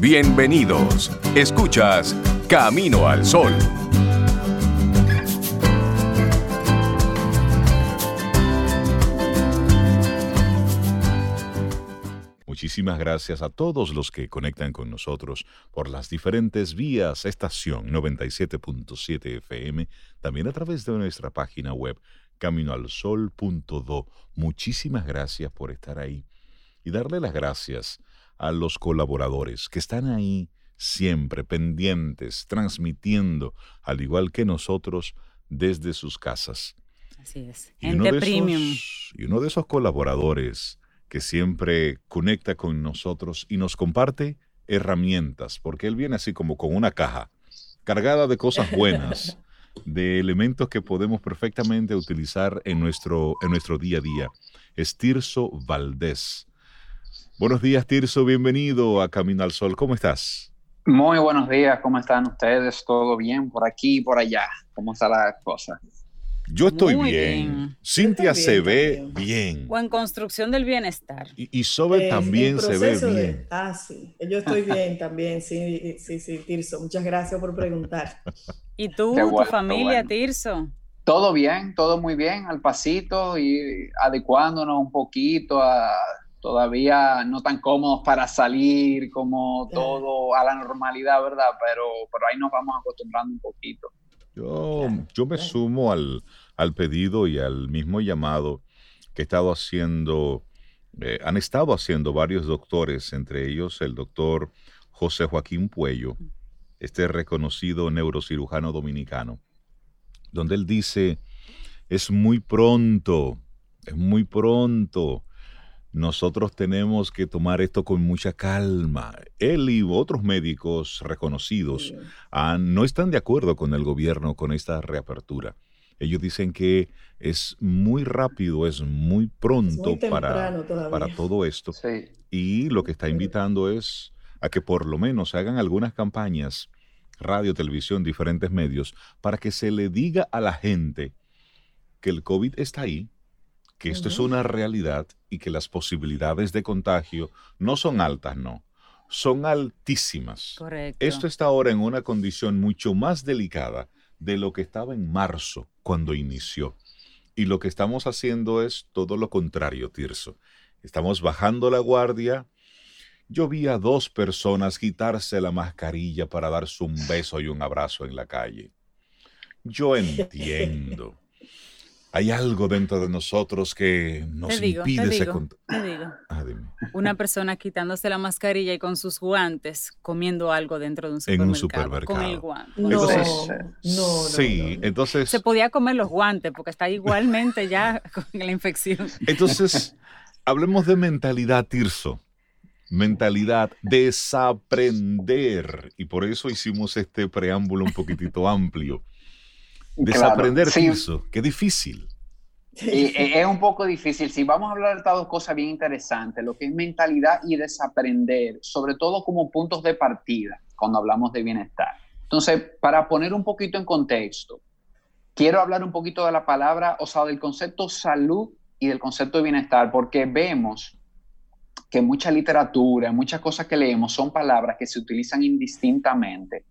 Bienvenidos. Escuchas Camino al Sol. Muchísimas gracias a todos los que conectan con nosotros por las diferentes vías, estación 97.7 FM, también a través de nuestra página web caminoalsol.do. Muchísimas gracias por estar ahí y darle las gracias a los colaboradores que están ahí siempre pendientes, transmitiendo, al igual que nosotros, desde sus casas. Así es. Y uno, de esos, y uno de esos colaboradores que siempre conecta con nosotros y nos comparte herramientas, porque él viene así como con una caja cargada de cosas buenas, de elementos que podemos perfectamente utilizar en nuestro, en nuestro día a día. Es Tirso Valdés. Buenos días, Tirso, bienvenido a Camino al Sol. ¿Cómo estás? Muy buenos días, ¿cómo están ustedes? ¿Todo bien por aquí y por allá? ¿Cómo está la cosa? Yo estoy bien. Cintia se ve bien. O en construcción del bienestar. Y, y Sobe también se ve bien. ah, sí. Yo estoy bien también. Sí, sí, sí, Tirso. Muchas gracias por preguntar. ¿Y tú, tu familia, Tirso? Todo bien, todo muy bien, al pasito y adecuándonos un poquito a todavía no tan cómodos para salir como todo a la normalidad, ¿verdad? Pero, pero ahí nos vamos acostumbrando un poquito. Yo, yo me sumo al, al pedido y al mismo llamado que he estado haciendo, eh, han estado haciendo varios doctores, entre ellos el doctor José Joaquín Puello, este reconocido neurocirujano dominicano, donde él dice, es muy pronto, es muy pronto nosotros tenemos que tomar esto con mucha calma. Él y otros médicos reconocidos no están de acuerdo con el gobierno con esta reapertura. Ellos dicen que es muy rápido, es muy pronto para, para todo esto. Y lo que está invitando es a que por lo menos se hagan algunas campañas, radio, televisión, diferentes medios, para que se le diga a la gente que el COVID está ahí, que esto es una realidad y que las posibilidades de contagio no son altas, no, son altísimas. Correcto. Esto está ahora en una condición mucho más delicada de lo que estaba en marzo cuando inició. Y lo que estamos haciendo es todo lo contrario, Tirso. Estamos bajando la guardia. Yo vi a dos personas quitarse la mascarilla para darse un beso y un abrazo en la calle. Yo entiendo hay algo dentro de nosotros que nos impide ese contacto. Te digo. Ah, Una persona quitándose la mascarilla y con sus guantes comiendo algo dentro de un supermercado. En un supermercado. Con el guante. No, entonces, no, Sí, entonces. Se podía comer los guantes porque está igualmente ya con la infección. Entonces, hablemos de mentalidad, Tirso. Mentalidad, desaprender. Y por eso hicimos este preámbulo un poquitito amplio Desaprender eso, qué difícil. Y es un poco difícil. Si vamos a hablar de estas dos cosas bien interesantes, lo que es mentalidad y desaprender, sobre todo como puntos de partida cuando hablamos de bienestar. Entonces, para poner un poquito en contexto, quiero hablar un poquito de la palabra, o sea, del concepto salud y del concepto de bienestar, porque vemos que mucha literatura, muchas cosas que leemos son palabras que se utilizan indistintamente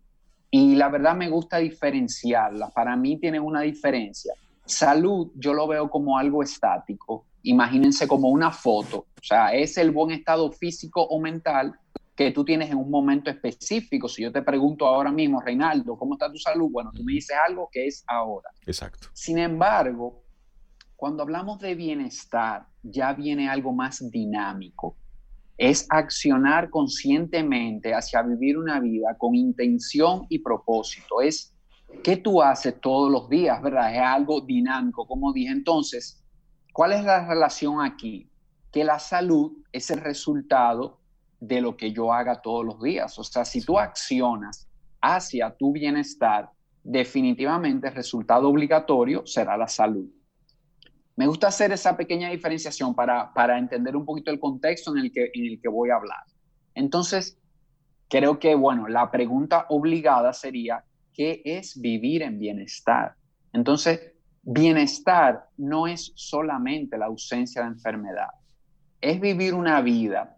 y la verdad me gusta diferenciarla. Para mí tienen una diferencia. Salud yo lo veo como algo estático. Imagínense como una foto. O sea, es el buen estado físico o mental que tú tienes en un momento específico. Si yo te pregunto ahora mismo, Reinaldo, ¿cómo está tu salud? Bueno, tú me dices algo que es ahora. Exacto. Sin embargo, cuando hablamos de bienestar, ya viene algo más dinámico es accionar conscientemente hacia vivir una vida con intención y propósito. Es qué tú haces todos los días, ¿verdad? Es algo dinámico, como dije. Entonces, ¿cuál es la relación aquí? Que la salud es el resultado de lo que yo haga todos los días. O sea, si tú accionas hacia tu bienestar, definitivamente el resultado obligatorio será la salud. Me gusta hacer esa pequeña diferenciación para, para entender un poquito el contexto en el, que, en el que voy a hablar. Entonces, creo que, bueno, la pregunta obligada sería, ¿qué es vivir en bienestar? Entonces, bienestar no es solamente la ausencia de enfermedad, es vivir una vida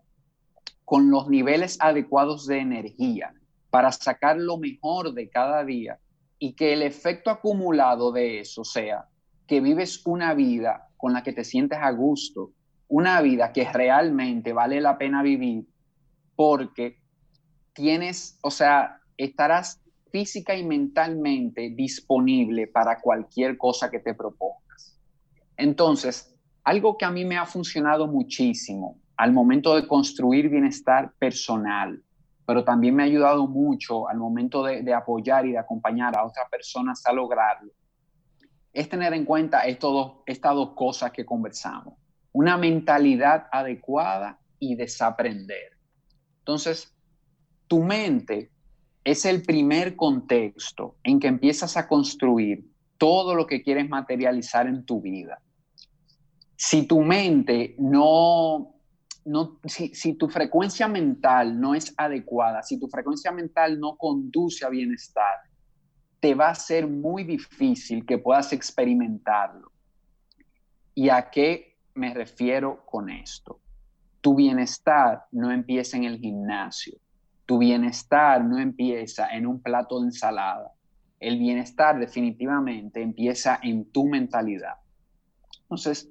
con los niveles adecuados de energía para sacar lo mejor de cada día y que el efecto acumulado de eso sea que vives una vida con la que te sientes a gusto, una vida que realmente vale la pena vivir porque tienes, o sea, estarás física y mentalmente disponible para cualquier cosa que te propongas. Entonces, algo que a mí me ha funcionado muchísimo al momento de construir bienestar personal, pero también me ha ayudado mucho al momento de, apoyar y de acompañar a otras personas a lograrlo, es tener en cuenta estas dos cosas que conversamos. Una mentalidad adecuada y desaprender. Entonces, tu mente es el primer contexto en que empiezas a construir todo lo que quieres materializar en tu vida. Si tu mente no, si, tu frecuencia mental no es adecuada, si tu frecuencia mental no conduce a bienestar, te va a ser muy difícil que puedas experimentarlo. ¿Y a qué me refiero con esto? Tu bienestar no empieza en el gimnasio. Tu bienestar no empieza en un plato de ensalada. El bienestar definitivamente empieza en tu mentalidad. Entonces,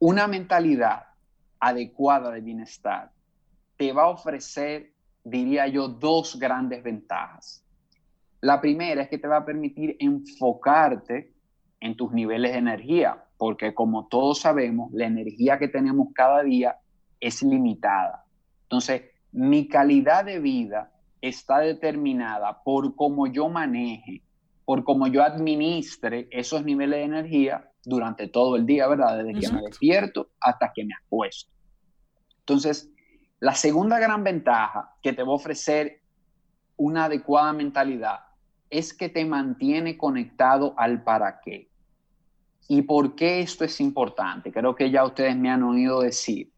una mentalidad adecuada de bienestar te va a ofrecer, diría yo, dos grandes ventajas. La primera es que te va a permitir enfocarte en tus niveles de energía, porque como todos sabemos, la energía que tenemos cada día es limitada. Entonces, mi calidad de vida está determinada por cómo yo maneje, por cómo yo administre esos niveles de energía durante todo el día, ¿verdad? Desde que me despierto hasta que me acuesto. Entonces, la segunda gran ventaja que te va a ofrecer una adecuada mentalidad es que te mantiene conectado al para qué. ¿Y por qué esto es importante? Creo que ya ustedes me han oído decir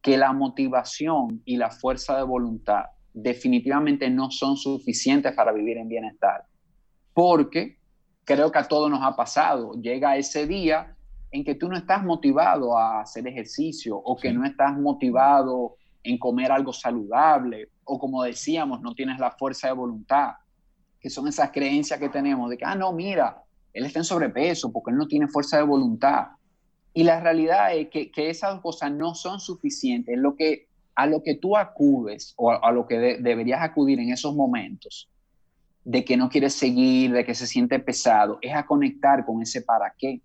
que la motivación y la fuerza de voluntad definitivamente no son suficientes para vivir en bienestar. Porque creo que a todos nos ha pasado. Llega ese día en que tú no estás motivado a hacer ejercicio o que no estás motivado en comer algo saludable o como decíamos, no tienes la fuerza de voluntad, que son esas creencias que tenemos de que, ah, no, mira, él está en sobrepeso porque él no tiene fuerza de voluntad. Y la realidad es que, esas cosas no son suficientes. Lo que, a lo que tú acudes o a, lo que deberías acudir en esos momentos de que no quieres seguir, de que se siente pesado, es a conectar con ese para qué.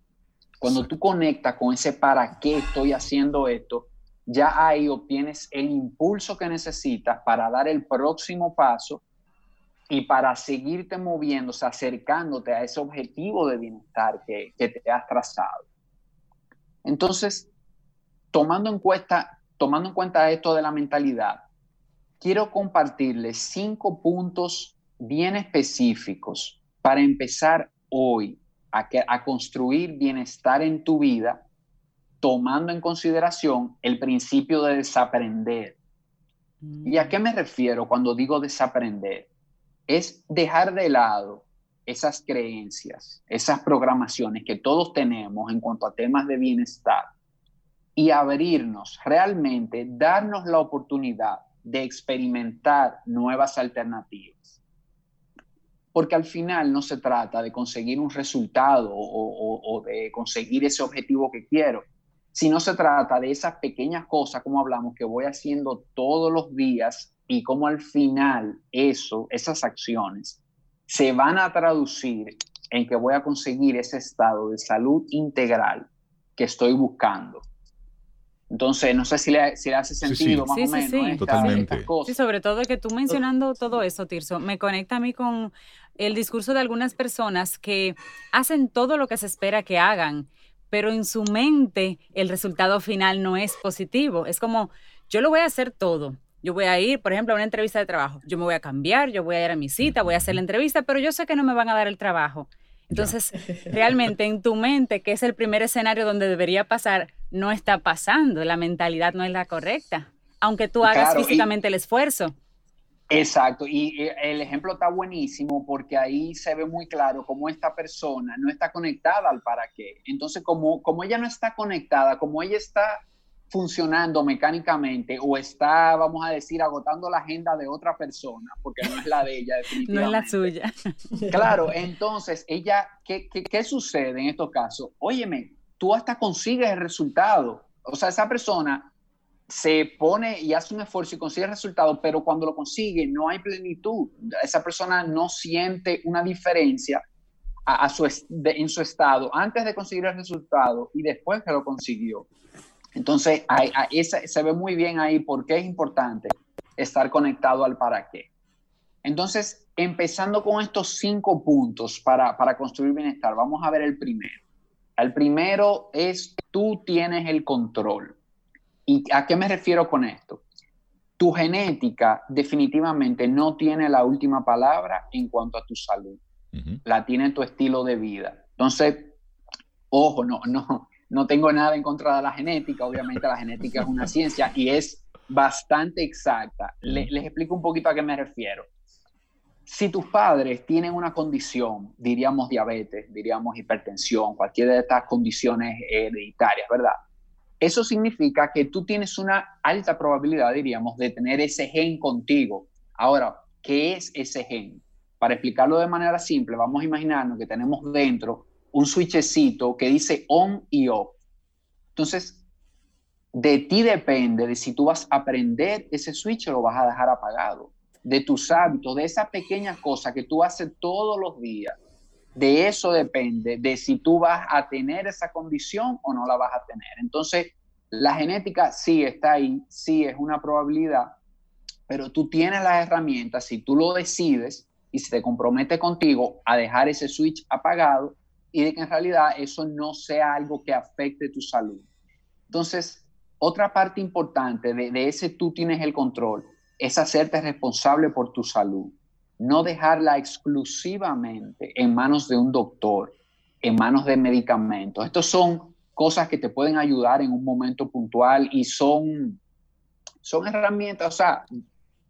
Cuando tú conectas con ese para qué estoy haciendo esto, ya ahí obtienes el impulso que necesitas para dar el próximo paso y para seguirte moviéndose, acercándote a ese objetivo de bienestar que, que te has trazado. Entonces, tomando en, cuenta, tomando en cuenta esto de la mentalidad, quiero compartirles cinco puntos bien específicos para empezar hoy a, a construir bienestar en tu vida, tomando en consideración el principio de desaprender. ¿Y a qué me refiero cuando digo desaprender? Es dejar de lado esas creencias, esas programaciones que todos tenemos en cuanto a temas de bienestar y abrirnos realmente, darnos la oportunidad de experimentar nuevas alternativas. Porque al final no se trata de conseguir un resultado o, de conseguir ese objetivo que quiero, sino se trata de esas pequeñas cosas, como hablamos, que voy haciendo todos los días y como al final eso, esas acciones, se van a traducir en que voy a conseguir ese estado de salud integral que estoy buscando. Entonces, no sé si le, hace sentido más o menos. Sí, Totalmente. Sí, sobre todo que tú mencionando todo eso, Tirso, me conecta a mí con el discurso de algunas personas que hacen todo lo que se espera que hagan, pero en su mente el resultado final no es positivo. Es como, yo lo voy a hacer todo, yo voy a ir, por ejemplo, a una entrevista de trabajo. Yo me voy a cambiar, yo voy a ir a mi cita, voy a hacer la entrevista, pero yo sé que no me van a dar el trabajo. Entonces, realmente en tu mente, que es el primer escenario donde debería pasar, no está pasando. La mentalidad no es la correcta, aunque tú hagas físicamente el esfuerzo. Exacto, y el ejemplo está buenísimo porque ahí se ve muy claro cómo esta persona no está conectada al para qué. Entonces, como, como ella no está conectada, como ella está funcionando mecánicamente o está, vamos a decir, agotando la agenda de otra persona, porque no es la de ella, No es la suya. Claro, entonces, ella, ¿qué, qué, qué sucede en estos casos? Óyeme, tú hasta consigues el resultado. O sea, esa persona se pone y hace un esfuerzo y consigue el resultado, pero cuando lo consigue no hay plenitud. Esa persona no siente una diferencia a, su, en su estado antes de conseguir el resultado y después que lo consiguió. Entonces, hay, se ve muy bien ahí por qué es importante estar conectado al para qué. Entonces, empezando con estos cinco puntos para, para construir bienestar, vamos a ver el primero. El primero es tú tienes el control. ¿Y a qué me refiero con esto? Tu genética definitivamente no tiene la última palabra en cuanto a tu salud. La tiene tu estilo de vida. Entonces, ojo, no, no, no tengo nada en contra de la genética. Obviamente la genética es una ciencia y es bastante exacta. les explico un poquito a qué me refiero. Si tus padres tienen una condición, diríamos diabetes, diríamos hipertensión, cualquiera de estas condiciones hereditarias, ¿verdad? Eso significa que tú tienes una alta probabilidad, diríamos, de tener ese gen contigo. Ahora, ¿qué es ese gen? Para explicarlo de manera simple, vamos a imaginarnos que tenemos dentro un switchecito que dice on y off. Entonces, de ti depende de si tú vas a aprender ese switch o lo vas a dejar apagado, de tus hábitos, de esa pequeña cosa que tú haces todos los días. De eso depende, de si tú vas a tener esa condición o no la vas a tener. Entonces, la genética sí está ahí, sí es una probabilidad, pero tú tienes las herramientas, si tú lo decides y si te comprometes contigo a dejar ese switch apagado y de que en realidad eso no sea algo que afecte tu salud. Entonces, otra parte importante de, de ese tú tienes el control es hacerte responsable por tu salud no dejarla exclusivamente en manos de un doctor, en manos de medicamentos. Estos son cosas que te pueden ayudar en un momento puntual y son, son herramientas, o sea,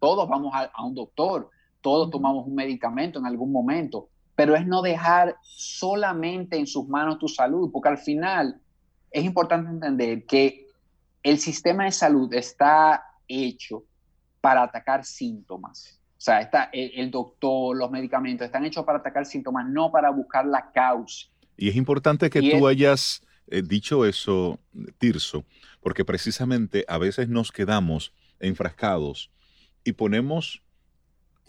todos vamos a, un doctor, todos tomamos un medicamento en algún momento, pero es no dejar solamente en sus manos tu salud, porque al final es importante entender que el sistema de salud está hecho para atacar síntomas. O sea, está el, doctor, los medicamentos están hechos para atacar síntomas, no para buscar la causa. Y es importante que tú hayas eh, dicho eso, Tirso, porque precisamente a veces nos quedamos enfrascados y ponemos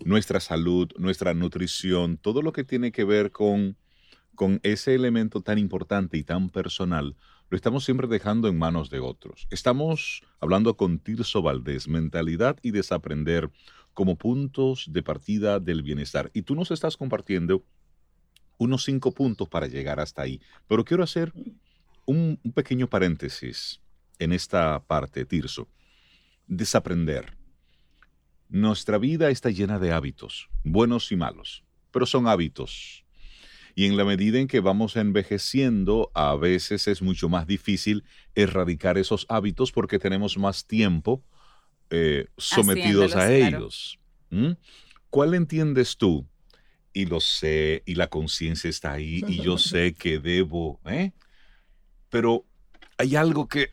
nuestra salud, nuestra nutrición, todo lo que tiene que ver con, con ese elemento tan importante y tan personal, lo estamos siempre dejando en manos de otros. Estamos hablando con Tirso Valdés, mentalidad y desaprender como puntos de partida del bienestar. Y tú nos estás compartiendo unos cinco puntos para llegar hasta ahí. Pero quiero hacer un, pequeño paréntesis en esta parte, Tirso. Desaprender. Nuestra vida está llena de hábitos, buenos y malos, pero son hábitos. Y en la medida en que vamos envejeciendo, a veces es mucho más difícil erradicar esos hábitos porque tenemos más tiempo eh, sometidos a ellos. ¿Cuál entiendes tú? Y lo sé, y la conciencia está ahí, y yo sé que debo, ¿eh? Pero hay algo que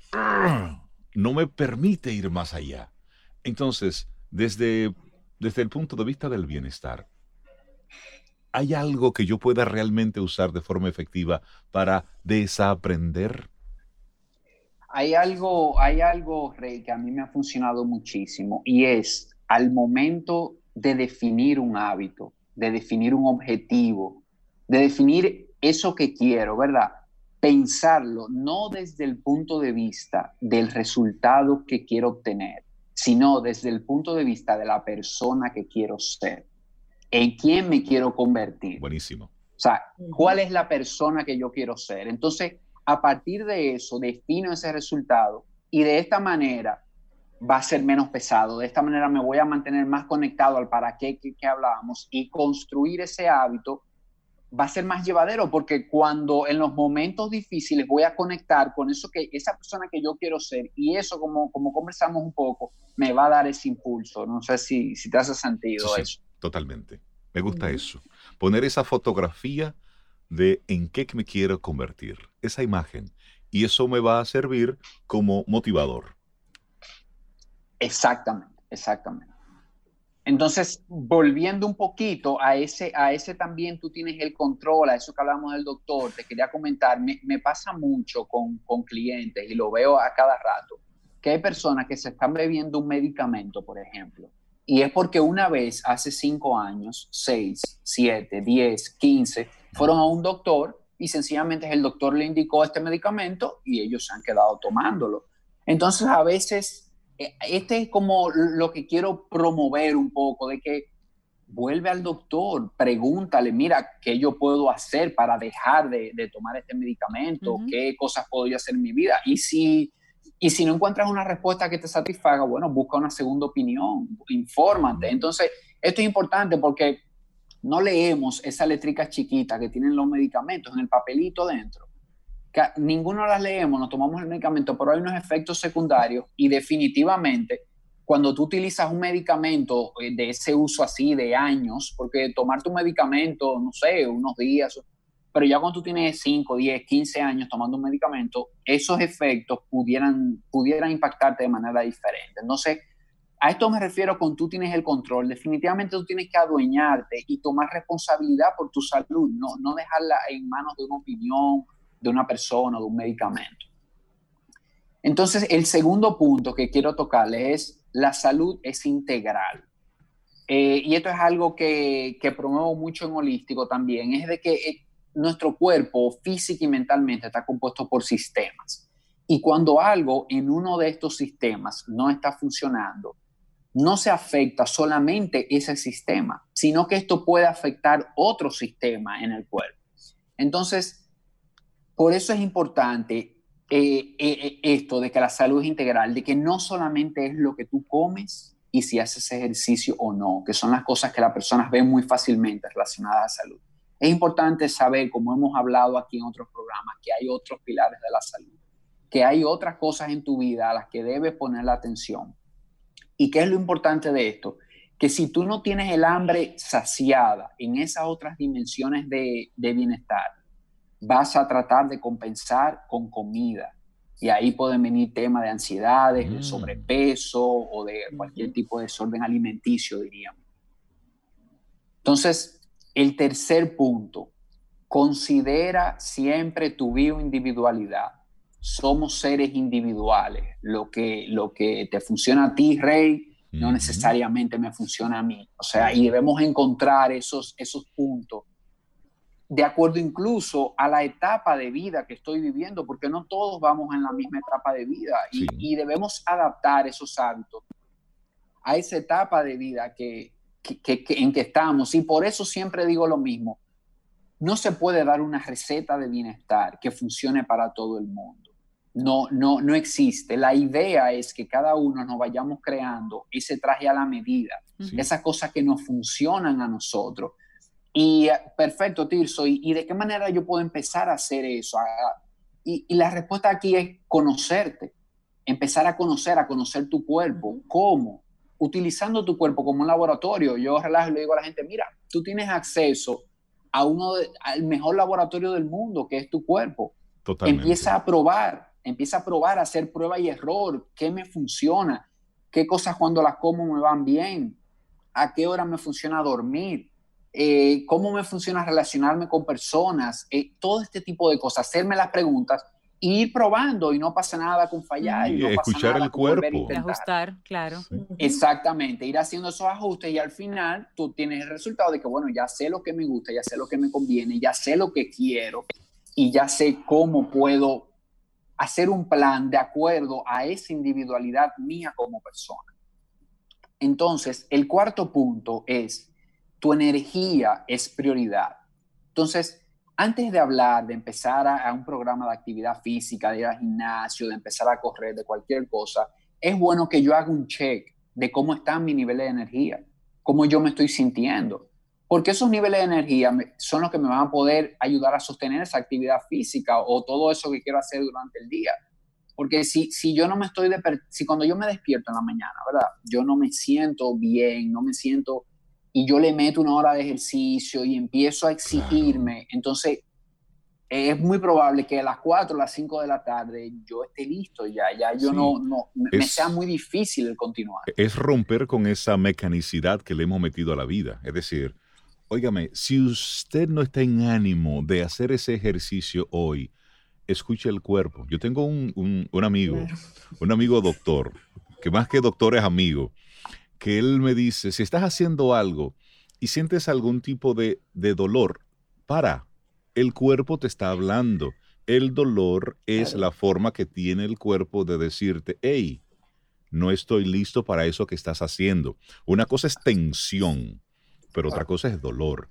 no me permite ir más allá. Entonces, desde, desde el punto de vista del bienestar, ¿hay algo que yo pueda realmente usar de forma efectiva para desaprender? hay algo, hay algo, Rey, que a mí me ha funcionado muchísimo y es al momento de definir un hábito, de definir un objetivo, de definir eso que quiero, ¿verdad? Pensarlo no desde el punto de vista del resultado que quiero obtener, sino desde el punto de vista de la persona que quiero ser, en quién me quiero convertir. Buenísimo. O sea, ¿cuál es la persona que yo quiero ser? Entonces, a partir de eso defino ese resultado y de esta manera va a ser menos pesado, de esta manera me voy a mantener más conectado al para qué que, hablábamos y construir ese hábito va a ser más llevadero porque cuando en los momentos difíciles voy a conectar con eso que esa persona que yo quiero ser y eso como, como conversamos un poco me va a dar ese impulso. No sé si, si te hace sentido eso. totalmente. Me gusta eso. Poner esa fotografía de en qué me quiero convertir, esa imagen, y eso me va a servir como motivador. Exactamente, exactamente. Entonces, volviendo un poquito a ese, a ese también tú tienes el control, a eso que hablamos del doctor, te quería comentar, me, pasa mucho con, con, clientes y lo veo a cada rato, que hay personas que se están bebiendo un medicamento, por ejemplo, y es porque una vez, hace cinco años, seis, siete, diez, quince, fueron a un doctor y sencillamente el doctor le indicó este medicamento y ellos se han quedado tomándolo. Entonces, a veces este es como lo que quiero promover un poco, de que vuelve al doctor, pregúntale, mira, ¿qué yo puedo hacer para dejar de, tomar este medicamento? ¿Qué cosas puedo yo hacer en mi vida? Y si, y si no encuentras una respuesta que te satisfaga, bueno, busca una segunda opinión, infórmate. Entonces, esto es importante porque no leemos esa letrica chiquita que tienen los medicamentos en el papelito dentro ninguno las leemos, nos tomamos el medicamento, pero hay unos efectos secundarios y definitivamente cuando tú utilizas un medicamento eh, de ese uso así de años, porque tomar tu medicamento, no sé, unos días, pero ya cuando tú tienes 5, 10, 15 años tomando un medicamento, esos efectos pudieran, pudieran impactarte de manera diferente. Entonces, a esto me refiero con tú tienes el control. Definitivamente tú tienes que adueñarte y tomar responsabilidad por tu salud, no, no dejarla en manos de una opinión de una persona o de un medicamento. Entonces, el segundo punto que quiero tocarles es la salud es integral. Eh, y esto es algo que, que, promuevo mucho en holístico también, es de que eh, nuestro cuerpo físico y mentalmente está compuesto por sistemas. Y cuando algo en uno de estos sistemas no está funcionando, no se afecta solamente ese sistema, sino que esto puede afectar otro sistema en el cuerpo. Entonces, por eso es importante eh, eh, eh, esto de que la salud es integral, de que no solamente es lo que tú comes y si haces ejercicio o no, que son las cosas que las personas ven muy fácilmente relacionadas a salud. Es importante saber, como hemos hablado aquí en otros programas, que hay otros pilares de la salud, que hay otras cosas en tu vida a las que debes poner la atención. ¿Y qué es lo importante de esto? Que si tú no tienes el hambre saciada en esas otras dimensiones de, de bienestar, vas a tratar de compensar con comida. Y ahí pueden venir temas de ansiedades, de mm. sobrepeso o de cualquier tipo de desorden alimenticio, diríamos. Entonces, el tercer punto, considera siempre tu bioindividualidad. Somos seres individuales. Lo que, lo que te funciona a ti, Rey, no necesariamente me funciona a mí. O sea, y debemos encontrar esos, esos puntos de acuerdo incluso a la etapa de vida que estoy viviendo, porque no todos vamos en la misma etapa de vida y, debemos adaptar esos hábitos a esa etapa de vida que, en que estamos. Y por eso siempre digo lo mismo, no se puede dar una receta de bienestar que funcione para todo el mundo. No, no, no existe. La idea es que cada uno nos vayamos creando ese traje a la medida, esas cosas que nos funcionan a nosotros y perfecto, Tirso, ¿y, de qué manera yo puedo empezar a hacer eso? y, la respuesta aquí es conocerte, empezar a conocer, a conocer tu cuerpo. ¿Cómo? Utilizando tu cuerpo como un laboratorio. Yo relajo y le digo a la gente, mira, tú tienes acceso a uno al mejor laboratorio del mundo, que es tu cuerpo. Totalmente. Empieza a probar, empieza a probar, a hacer prueba y error, qué me funciona, qué cosas cuando las como me van bien, a qué hora me funciona dormir eh, cómo me funciona relacionarme con personas, eh, todo este tipo de cosas, hacerme las preguntas ir probando y no pasa nada con fallar. Y, escuchar el cuerpo. Ajustar, claro. Exactamente, ir haciendo esos ajustes y al final tú tienes el resultado de que, bueno, ya sé lo que me gusta, ya sé lo que me conviene, ya sé lo que quiero y ya sé cómo puedo hacer un plan de acuerdo a esa individualidad mía como persona. Entonces, el cuarto punto es tu energía es prioridad. Entonces, antes de hablar, de empezar a, un programa de actividad física, de ir al gimnasio, de empezar a correr, de cualquier cosa, es bueno que yo haga un check de cómo están mi nivel de energía, cómo yo me estoy sintiendo. Porque esos niveles de energía son los que me van a poder ayudar a sostener esa actividad física o todo eso que quiero hacer durante el día. Porque si, si yo no me estoy, si cuando yo me despierto en la mañana, ¿verdad? Yo no me siento bien, no me siento y yo le meto una hora de ejercicio y empiezo a exigirme, entonces es muy probable que a las 4 o las 5 de la tarde yo esté listo ya, ya yo no, no me sea muy difícil el continuar. Es romper con esa mecanicidad que le hemos metido a la vida. Es decir, óigame, si usted no está en ánimo de hacer ese ejercicio hoy, escuche el cuerpo. Yo tengo un, un, amigo, un amigo doctor, que más que doctor es amigo, que él me dice, si estás haciendo algo y sientes algún tipo de, de dolor, para, el cuerpo te está hablando. El dolor es la forma que tiene el cuerpo de decirte, hey, no estoy listo para eso que estás haciendo. Una cosa es tensión, pero otra cosa es dolor.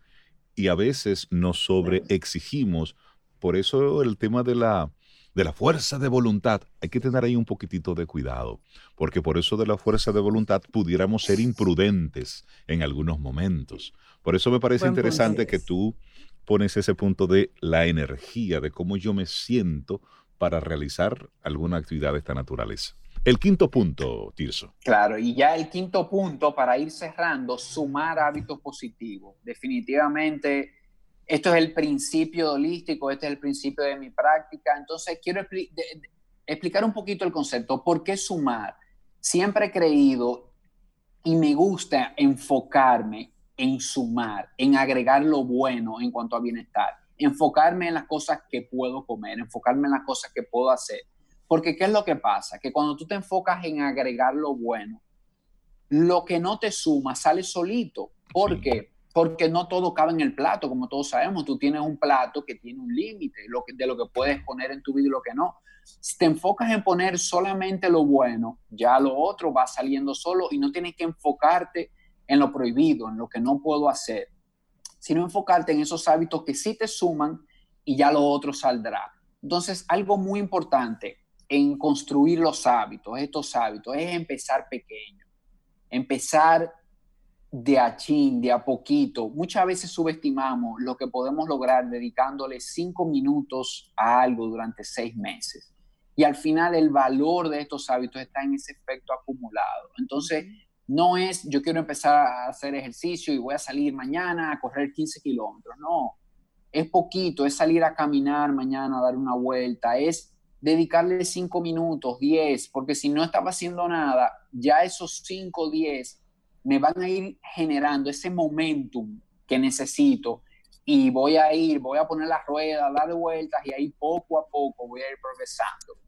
Y a veces nos sobreexigimos. Por eso el tema de la, de la fuerza de voluntad, hay que tener ahí un poquitito de cuidado, porque por eso de la fuerza de voluntad pudiéramos ser imprudentes en algunos momentos. Por eso me parece interesante que tú pones ese punto de la energía, de cómo yo me siento para realizar alguna actividad de esta naturaleza. El quinto punto, Tirso. Claro, y ya el quinto punto para ir cerrando, sumar hábitos positivos. Definitivamente, esto es el principio holístico, este es el principio de mi práctica. Entonces, quiero explicar un poquito el concepto. ¿Por qué sumar? Siempre he creído y me gusta enfocarme en sumar, en agregar lo bueno en cuanto a bienestar, enfocarme en las cosas que puedo comer, enfocarme en las cosas que puedo hacer. Porque ¿qué es lo que pasa? Que cuando tú te enfocas en agregar lo bueno, lo que no te suma sale solito. ¿Por qué? Porque no todo cabe en el plato, como todos sabemos. Tú tienes un plato que tiene un límite de lo que puedes poner en tu vida y lo que no. Si te enfocas en poner solamente lo bueno, ya lo otro va saliendo solo y no tienes que enfocarte en lo prohibido, en lo que no puedo hacer, sino enfocarte en esos hábitos que sí te suman y ya lo otro saldrá. Entonces, algo muy importante en construir los hábitos, estos hábitos, es empezar pequeño, empezar de a chin, de a poquito. Muchas veces subestimamos lo que podemos lograr dedicándole cinco minutos a algo durante seis meses. Y al final el valor de estos hábitos está en ese efecto acumulado. Entonces, no es yo quiero empezar a hacer ejercicio y voy a salir mañana a correr 15 kilómetros. No, es poquito, es salir a caminar mañana, a dar una vuelta, es dedicarle 5 minutos, 10, porque si no estaba haciendo nada, ya esos 5 o 10 me van a ir generando ese momentum que necesito y voy a ir, voy a poner la rueda, dar vueltas y ahí poco a poco voy a ir progresando.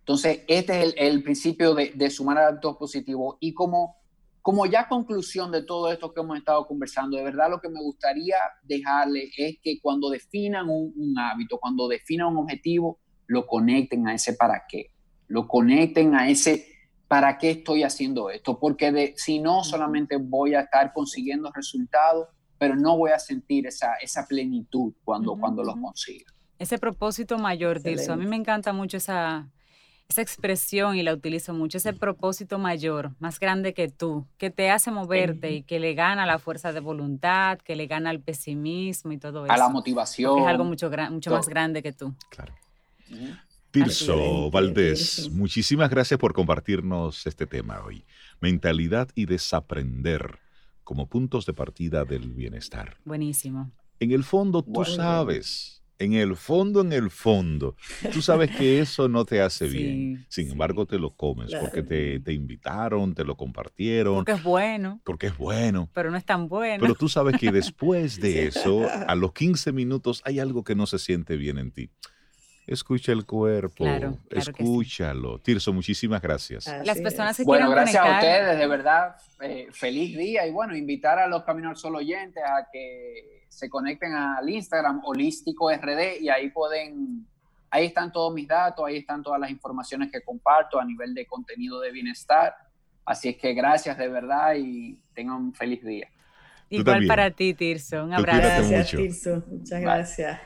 Entonces, este es el, principio de, sumar hábitos positivos. Y como, como ya conclusión de todo esto que hemos estado conversando, de verdad lo que me gustaría dejarle es que cuando definan un, hábito, cuando definan un objetivo, lo conecten a ese para qué. Lo conecten a ese para qué estoy haciendo esto. Porque de, si no, solamente voy a estar consiguiendo resultados, pero no voy a sentir esa, esa plenitud cuando, cuando los consiga. Ese propósito mayor, Tirso. A mí me encanta mucho esa, esa expresión y la utilizo mucho, ese propósito mayor, más grande que tú, que te hace moverte y que le gana la fuerza de voluntad, que le gana al pesimismo y todo eso. A la motivación. Es algo mucho, mucho más grande que tú. Claro. Tirso Valdés, muchísimas gracias por compartirnos este tema hoy. Mentalidad y desaprender como puntos de partida del bienestar. Buenísimo. En el fondo, tú sabes en el fondo, en el fondo, tú sabes que eso no te hace bien. Sin embargo, te lo comes porque te, te, invitaron, te lo compartieron. Porque es bueno. Porque es bueno. Pero no es tan bueno. Pero tú sabes que después de eso, a los 15 minutos, hay algo que no se siente bien en ti. Escucha el cuerpo, escúchalo. Tirso, muchísimas gracias. Las personas que Bueno, gracias a ustedes, de verdad, eh, feliz día y bueno, invitar a los Caminos al Sol oyentes a que se conecten al Instagram holístico RD y ahí pueden, ahí están todos mis datos, ahí están todas las informaciones que comparto a nivel de contenido de bienestar. Así es que gracias de verdad y tengan un feliz día. Igual para ti, Tirso. Un abrazo. Gracias, Tirso. Muchas gracias.